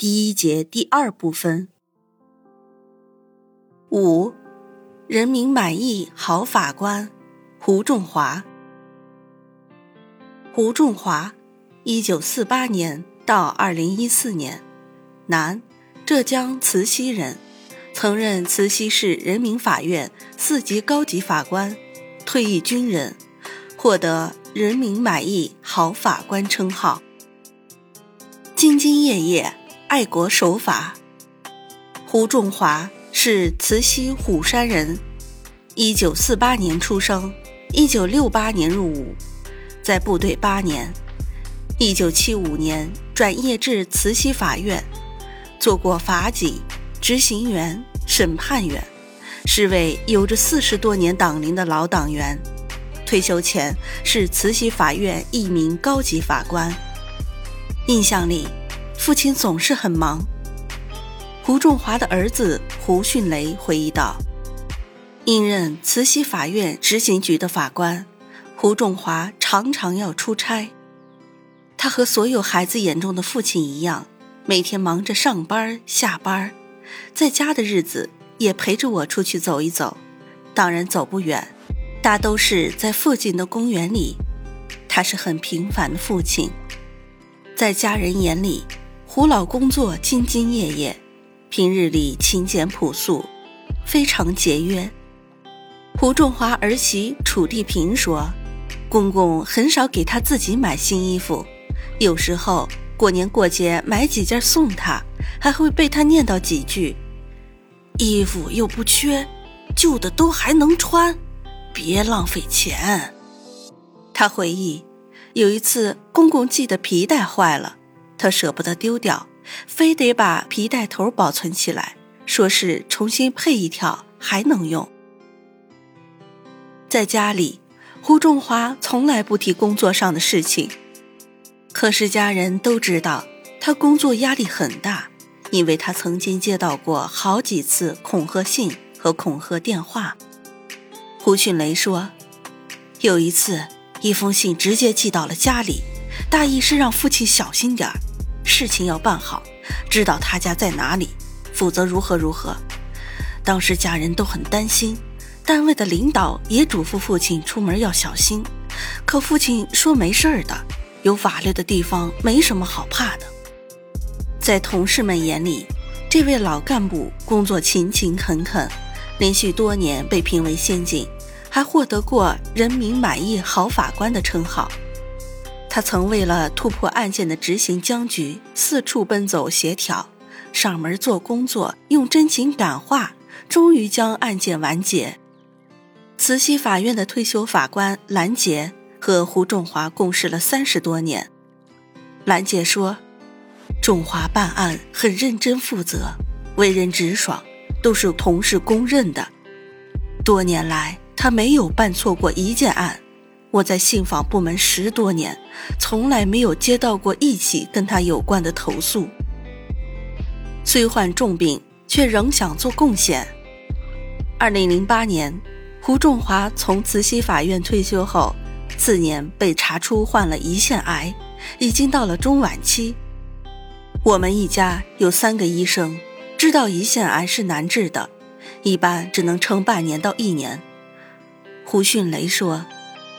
第一节第二部分。五，人民满意好法官胡仲华。胡仲华，一九四八年到二零一四年，男，浙江慈溪人，曾任慈溪市人民法院四级高级法官，退役军人，获得人民满意好法官称号。兢兢业业。爱国守法。胡仲华是慈溪虎山人，一九四八年出生，一九六八年入伍，在部队八年，一九七五年转业至慈溪法院，做过法警、执行员、审判员，是位有着四十多年党龄的老党员。退休前是慈溪法院一名高级法官。印象里。父亲总是很忙。胡仲华的儿子胡迅雷回忆道：“应任慈溪法院执行局的法官，胡仲华常常要出差。他和所有孩子眼中的父亲一样，每天忙着上班下班，在家的日子也陪着我出去走一走。当然走不远，大都是在附近的公园里。他是很平凡的父亲，在家人眼里。”胡老工作兢兢业业，平日里勤俭朴素，非常节约。胡仲华儿媳楚地平说：“公公很少给他自己买新衣服，有时候过年过节买几件送他，还会被他念叨几句：‘衣服又不缺，旧的都还能穿，别浪费钱。’”他回忆，有一次公公系的皮带坏了。他舍不得丢掉，非得把皮带头保存起来，说是重新配一条还能用。在家里，胡仲华从来不提工作上的事情，可是家人都知道他工作压力很大，因为他曾经接到过好几次恐吓信和恐吓电话。胡迅雷说，有一次一封信直接寄到了家里，大意是让父亲小心点儿。事情要办好，知道他家在哪里，否则如何如何。当时家人都很担心，单位的领导也嘱咐父亲出门要小心。可父亲说没事儿的，有法律的地方没什么好怕的。在同事们眼里，这位老干部工作勤勤恳恳，连续多年被评为先进，还获得过人民满意好法官的称号。他曾为了突破案件的执行僵局，四处奔走协调，上门做工作，用真情感化，终于将案件完结。慈溪法院的退休法官兰杰和胡仲华共事了三十多年。兰杰说：“仲华办案很认真负责，为人直爽，都是同事公认的。多年来，他没有办错过一件案。”我在信访部门十多年，从来没有接到过一起跟他有关的投诉。虽患重病，却仍想做贡献。二零零八年，胡仲华从慈溪法院退休后，次年被查出患了胰腺癌，已经到了中晚期。我们一家有三个医生，知道胰腺癌是难治的，一般只能撑半年到一年。胡迅雷说。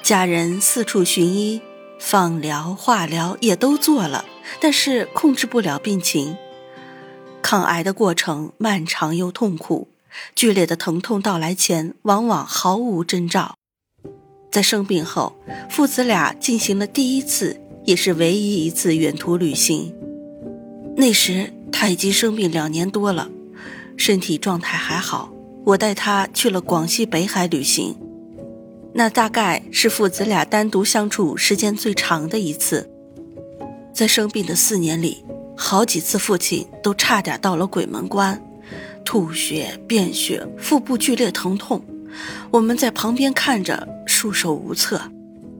家人四处寻医，放疗、化疗也都做了，但是控制不了病情。抗癌的过程漫长又痛苦，剧烈的疼痛到来前往往毫无征兆。在生病后，父子俩进行了第一次，也是唯一一次远途旅行。那时他已经生病两年多了，身体状态还好。我带他去了广西北海旅行。那大概是父子俩单独相处时间最长的一次。在生病的四年里，好几次父亲都差点到了鬼门关，吐血、便血，腹部剧烈疼痛，我们在旁边看着束手无策。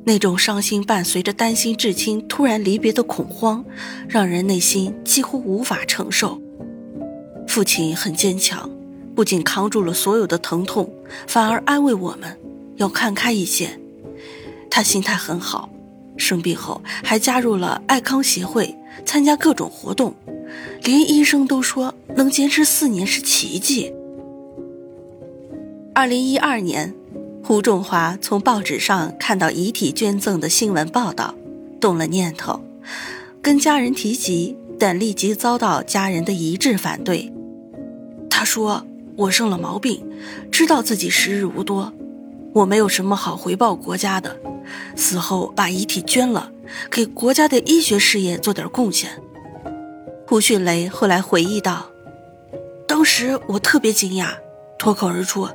那种伤心伴随着担心至亲突然离别的恐慌，让人内心几乎无法承受。父亲很坚强，不仅扛住了所有的疼痛，反而安慰我们要看开一些。他心态很好，生病后还加入了爱康协会。参加各种活动，连医生都说能坚持四年是奇迹。二零一二年，胡仲华从报纸上看到遗体捐赠的新闻报道，动了念头，跟家人提及，但立即遭到家人的一致反对。他说：“我生了毛病，知道自己时日无多，我没有什么好回报国家的，死后把遗体捐了。”给国家的医学事业做点贡献。胡迅雷后来回忆道：“当时我特别惊讶，脱口而出：‘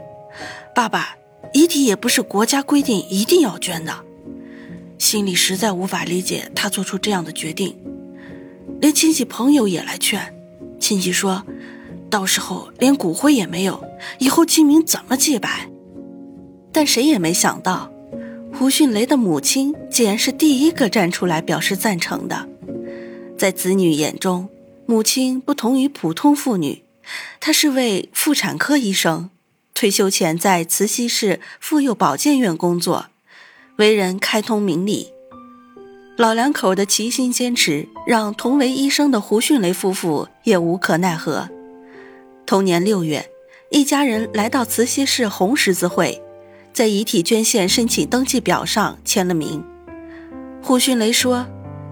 爸爸，遗体也不是国家规定一定要捐的。’心里实在无法理解他做出这样的决定。连亲戚朋友也来劝，亲戚说：‘到时候连骨灰也没有，以后清明怎么祭拜？’但谁也没想到。”胡迅雷的母亲竟然是第一个站出来表示赞成的。在子女眼中，母亲不同于普通妇女，她是位妇产科医生，退休前在慈溪市妇幼保健院工作，为人开通明理。老两口的齐心坚持，让同为医生的胡迅雷夫妇也无可奈何。同年六月，一家人来到慈溪市红十字会。在遗体捐献申请登记表上签了名。胡迅雷说，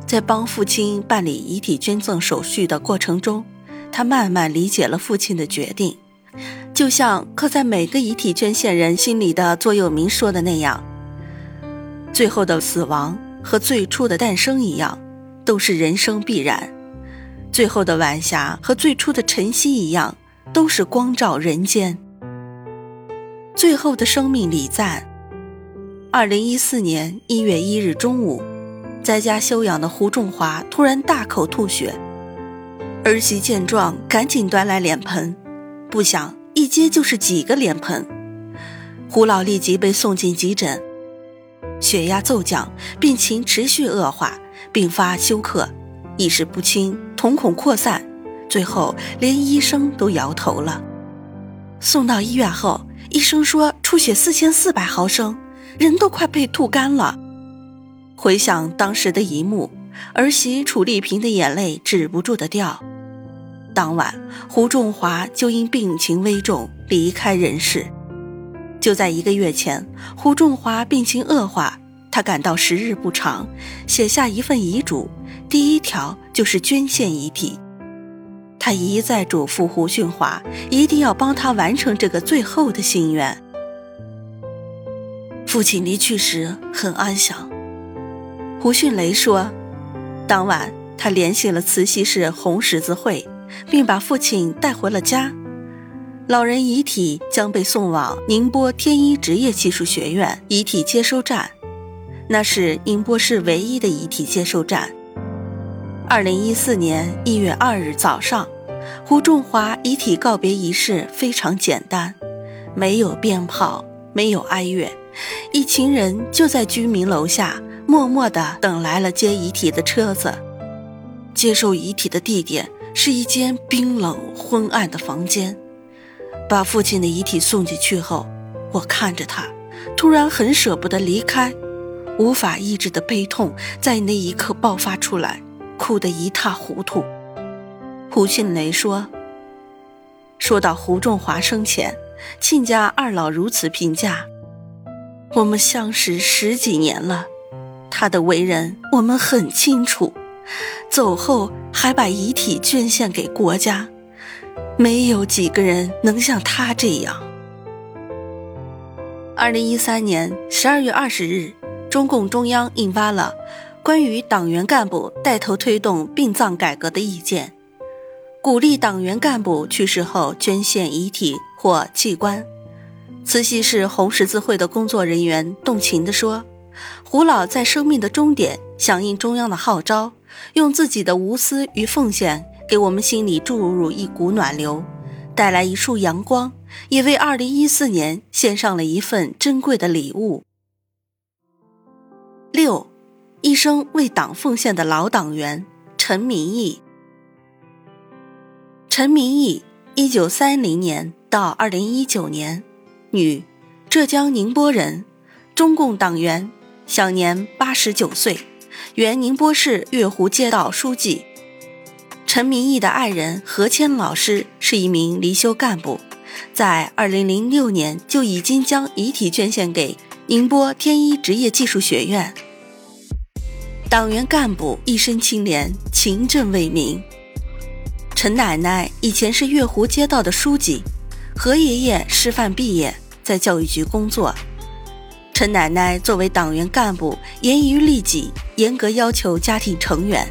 在帮父亲办理遗体捐赠手续的过程中，他慢慢理解了父亲的决定，就像刻在每个遗体捐献人心里的座右铭说的那样：“最后的死亡和最初的诞生一样，都是人生必然；最后的晚霞和最初的晨曦一样，都是光照人间。”最后的生命礼赞。二零一四年一月一日中午，在家休养的胡仲华突然大口吐血，儿媳见状赶紧端来脸盆，不想一接就是几个脸盆。胡老立即被送进急诊，血压骤降，病情持续恶化，并发休克，意识不清，瞳孔扩散，最后连医生都摇头了。送到医院后。医生说出血四千四百毫升，人都快被吐干了。回想当时的一幕，儿媳楚丽萍的眼泪止不住的掉。当晚，胡仲华就因病情危重离开人世。就在一个月前，胡仲华病情恶化，他感到时日不长，写下一份遗嘱，第一条就是捐献遗体。他一再嘱咐胡训华，一定要帮他完成这个最后的心愿。父亲离去时很安详。胡迅雷说，当晚他联系了慈溪市红十字会，并把父亲带回了家。老人遗体将被送往宁波天一职业技术学院遗体接收站，那是宁波市唯一的遗体接收站。二零一四年一月二日早上。胡仲华遗体告别仪式非常简单，没有鞭炮，没有哀乐，一群人就在居民楼下默默地等来了接遗体的车子。接受遗体的地点是一间冰冷昏暗的房间。把父亲的遗体送进去后，我看着他，突然很舍不得离开，无法抑制的悲痛在那一刻爆发出来，哭得一塌糊涂。胡迅雷说：“说到胡仲华生前，亲家二老如此评价：我们相识十几年了，他的为人我们很清楚。走后还把遗体捐献给国家，没有几个人能像他这样。”二零一三年十二月二十日，中共中央印发了关于党员干部带头推动殡葬改革的意见。鼓励党员干部去世后捐献遗体或器官。慈溪市红十字会的工作人员动情地说：“胡老在生命的终点，响应中央的号召，用自己的无私与奉献，给我们心里注入一股暖流，带来一束阳光，也为二零一四年献上了一份珍贵的礼物。六，一生为党奉献的老党员陈明义。陈明义，一九三零年到二零一九年，女，浙江宁波人，中共党员，享年八十九岁。原宁波市月湖街道书记陈明义的爱人何谦老师是一名离休干部，在二零零六年就已经将遗体捐献给宁波天一职业技术学院。党员干部一身清廉，勤政为民。陈奶奶以前是月湖街道的书记，何爷爷师范毕业，在教育局工作。陈奶奶作为党员干部，严于律己，严格要求家庭成员，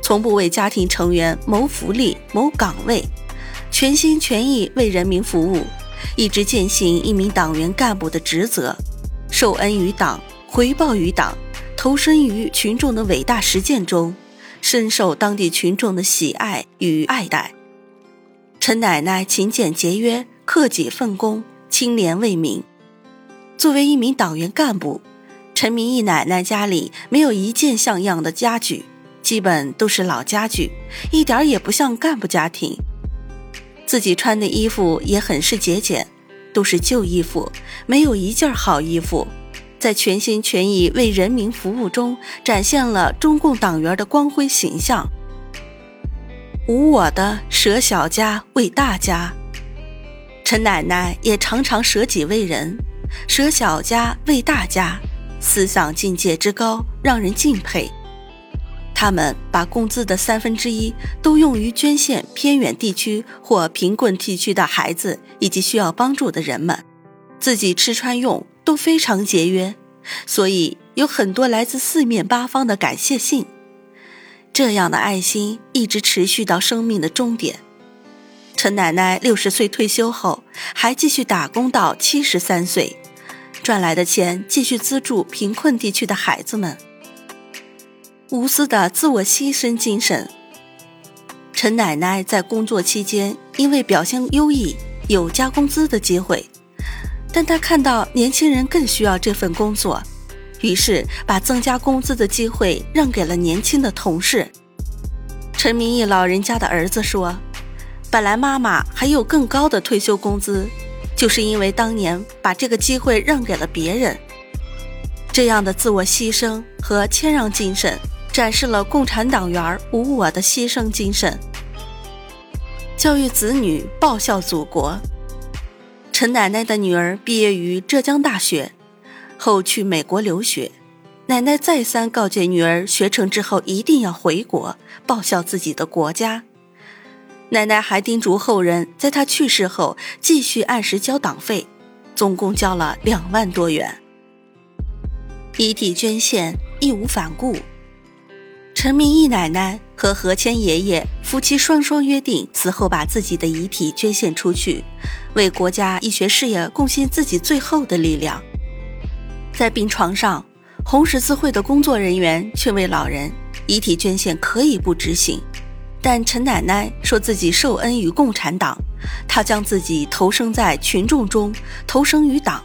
从不为家庭成员谋福利、谋岗位，全心全意为人民服务，一直践行一名党员干部的职责，受恩于党，回报于党，投身于群众的伟大实践中，深受当地群众的喜爱与爱戴。陈奶奶勤俭节约，克己奉公，清廉为民。作为一名党员干部，陈明义奶奶家里没有一件像样的家具，基本都是老家具，一点也不像干部家庭。自己穿的衣服也很是节俭，都是旧衣服，没有一件好衣服。在全心全意为人民服务中，展现了中共党员的光辉形象。无我的舍小家为大家，陈奶奶也常常舍己为人。舍小家为大家，思想境界之高，让人敬佩。他们把工资的三分之一都用于捐献偏远地区或贫困地区的孩子以及需要帮助的人们，自己吃穿用都非常节约，所以有很多来自四面八方的感谢信。这样的爱心一直持续到生命的终点。陈奶奶六十岁退休后，还继续打工到七十三岁。赚来的钱继续资助贫困地区的孩子们，无私的自我牺牲精神。陈奶奶在工作期间因为表现优异，有加工资的机会，但他看到年轻人更需要这份工作，于是把增加工资的机会让给了年轻的同事。陈明义老人家的儿子说：“本来妈妈还有更高的退休工资。”就是因为当年把这个机会让给了别人，这样的自我牺牲和谦让精神，展示了共产党员无我的牺牲精神。教育子女，报效祖国。陈奶奶的女儿毕业于浙江大学，后去美国留学。奶奶再三告诫女儿，学成之后一定要回国，报效自己的国家。奶奶还叮嘱后人，在她去世后继续按时交党费，总共交了两万多元。遗体捐献义无反顾。陈明义奶奶和何谦爷爷夫妻双双约定，死后把自己的遗体捐献出去，为国家医学事业贡献自己最后的力量。在病床上，红十字会的工作人员劝慰老人，遗体捐献可以不执行。但陈奶奶说自己受恩于共产党，她将自己投生在群众中，投生于党。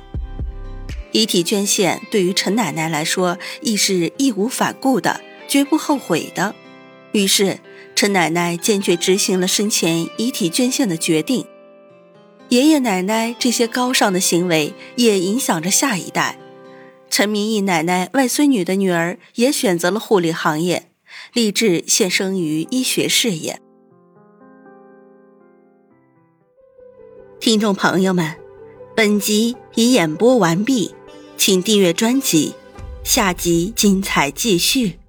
遗体捐献对于陈奶奶来说亦是义无反顾的，绝不后悔的。于是，陈奶奶坚决执行了生前遗体捐献的决定。爷爷奶奶这些高尚的行为也影响着下一代。陈明义奶奶外孙女的女儿也选择了护理行业。立志献身于医学事业。听众朋友们，本集已演播完毕，请订阅专辑，下集精彩继续。